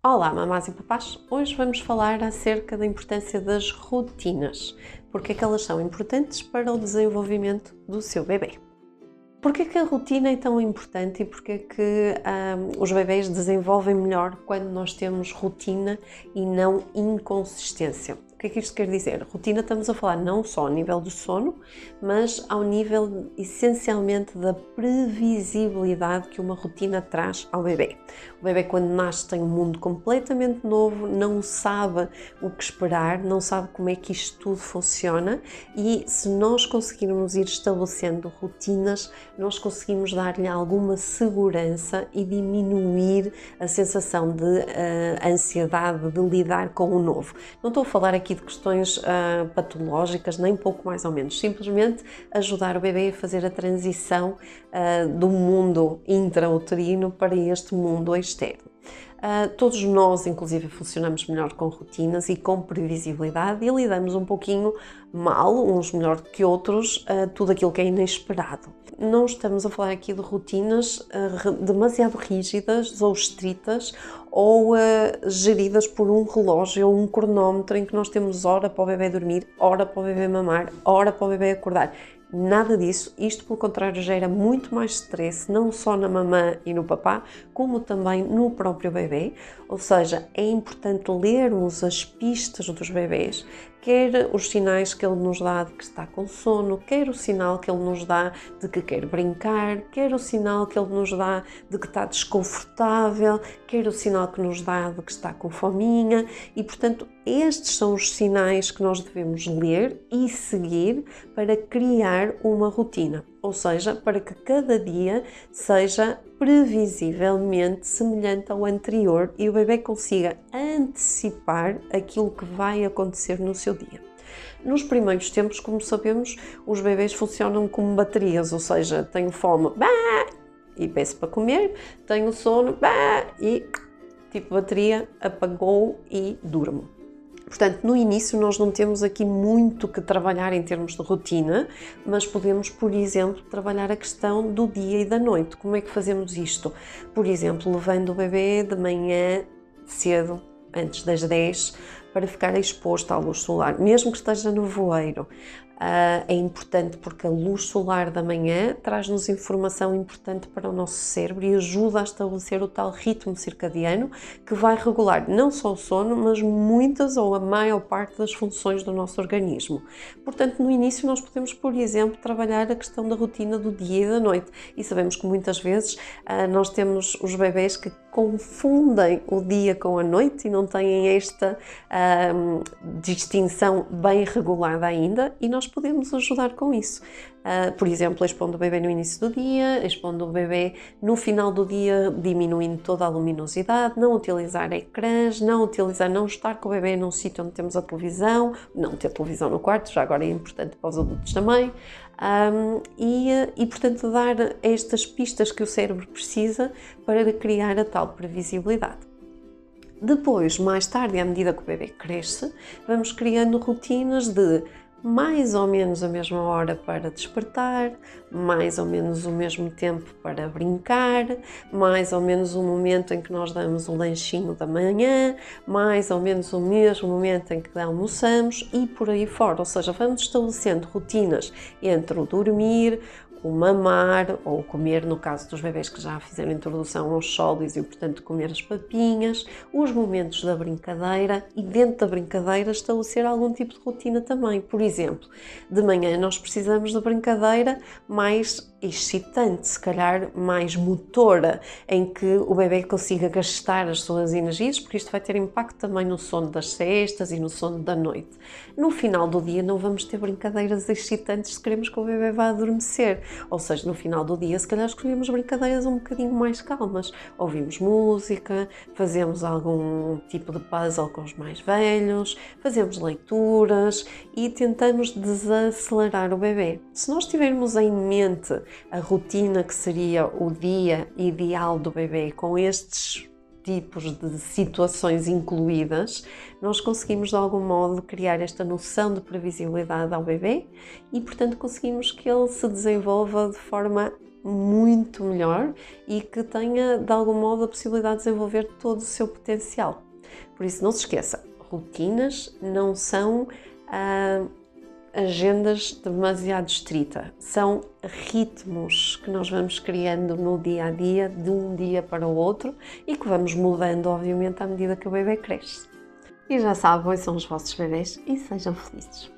Olá, mamás e papás! Hoje vamos falar acerca da importância das rotinas, porque é que elas são importantes para o desenvolvimento do seu bebê. Porquê que a rotina é tão importante e porquê que um, os bebês desenvolvem melhor quando nós temos rotina e não inconsistência? O que é que isto quer dizer? Rotina estamos a falar não só ao nível do sono, mas ao nível essencialmente da previsibilidade que uma rotina traz ao bebê. O bebê, quando nasce, tem um mundo completamente novo, não sabe o que esperar, não sabe como é que isto tudo funciona e se nós conseguirmos ir estabelecendo rotinas, nós conseguimos dar-lhe alguma segurança e diminuir a sensação de uh, ansiedade de lidar com o novo. Não estou a falar aqui aqui de questões uh, patológicas, nem pouco mais ou menos. Simplesmente ajudar o bebê a fazer a transição uh, do mundo intrauterino para este mundo externo. Uh, todos nós, inclusive, funcionamos melhor com rotinas e com previsibilidade e lidamos um pouquinho mal, uns melhor que outros, uh, tudo aquilo que é inesperado. Não estamos a falar aqui de rotinas uh, demasiado rígidas ou estritas ou geridas por um relógio ou um cronómetro em que nós temos hora para o bebê dormir, hora para o bebê mamar, hora para o bebê acordar. Nada disso, isto pelo contrário gera muito mais stress, não só na mamã e no papá, como também no próprio bebê. Ou seja, é importante lermos as pistas dos bebês, quer os sinais que ele nos dá de que está com sono, quer o sinal que ele nos dá de que quer brincar, quer o sinal que ele nos dá de que está desconfortável, quer o sinal que nos dá de que está com fominha e, portanto, estes são os sinais que nós devemos ler e seguir para criar uma rotina, ou seja, para que cada dia seja previsivelmente semelhante ao anterior e o bebê consiga antecipar aquilo que vai acontecer no seu dia. Nos primeiros tempos, como sabemos, os bebês funcionam como baterias, ou seja, tenho fome bah, e peço para comer, tenho sono bah, e tipo bateria apagou e durmo. Portanto, no início nós não temos aqui muito que trabalhar em termos de rotina, mas podemos, por exemplo, trabalhar a questão do dia e da noite. Como é que fazemos isto? Por exemplo, levando o bebê de manhã cedo, antes das 10, para ficar exposto à luz solar, mesmo que esteja no voeiro. Uh, é importante porque a luz solar da manhã traz-nos informação importante para o nosso cérebro e ajuda a estabelecer o tal ritmo circadiano que vai regular não só o sono, mas muitas ou a maior parte das funções do nosso organismo. Portanto, no início, nós podemos, por exemplo, trabalhar a questão da rotina do dia e da noite. E sabemos que muitas vezes uh, nós temos os bebés que confundem o dia com a noite e não têm esta distinção bem regulada ainda, e nós podemos ajudar com isso. Uh, por exemplo, expondo o bebê no início do dia, expondo o bebê no final do dia, diminuindo toda a luminosidade, não utilizar ecrãs, não utilizar, não estar com o bebê num sítio onde temos a televisão, não ter televisão no quarto, já agora é importante para os adultos também. Um, e, e, portanto, dar estas pistas que o cérebro precisa para criar a tal previsibilidade. Depois, mais tarde, à medida que o bebê cresce, vamos criando rotinas de mais ou menos a mesma hora para despertar, mais ou menos o mesmo tempo para brincar, mais ou menos o momento em que nós damos o lanchinho da manhã, mais ou menos o mesmo momento em que almoçamos e por aí fora. Ou seja, vamos estabelecendo rotinas entre o dormir, o mamar ou comer, no caso dos bebês que já fizeram introdução aos sólidos e, portanto, comer as papinhas, os momentos da brincadeira e, dentro da brincadeira, estabelecer algum tipo de rotina também. Por exemplo, de manhã nós precisamos de brincadeira mais excitante, se calhar mais motora, em que o bebê consiga gastar as suas energias, porque isto vai ter impacto também no sono das cestas e no sono da noite. No final do dia não vamos ter brincadeiras excitantes se queremos que o bebê vá adormecer, ou seja, no final do dia se calhar escolhemos brincadeiras um bocadinho mais calmas, ouvimos música, fazemos algum tipo de puzzle com os mais velhos, fazemos leituras e tentamos desacelerar o bebê. Se nós tivermos em mente a rotina que seria o dia ideal do bebê com estes tipos de situações incluídas, nós conseguimos de algum modo criar esta noção de previsibilidade ao bebê e, portanto, conseguimos que ele se desenvolva de forma muito melhor e que tenha de algum modo a possibilidade de desenvolver todo o seu potencial. Por isso, não se esqueça, rotinas não são ah, agendas demasiado estritas, são ritmos que nós vamos criando no dia a dia, de um dia para o outro e que vamos mudando, obviamente, à medida que o bebê cresce. E já sabem, são os vossos bebês e sejam felizes.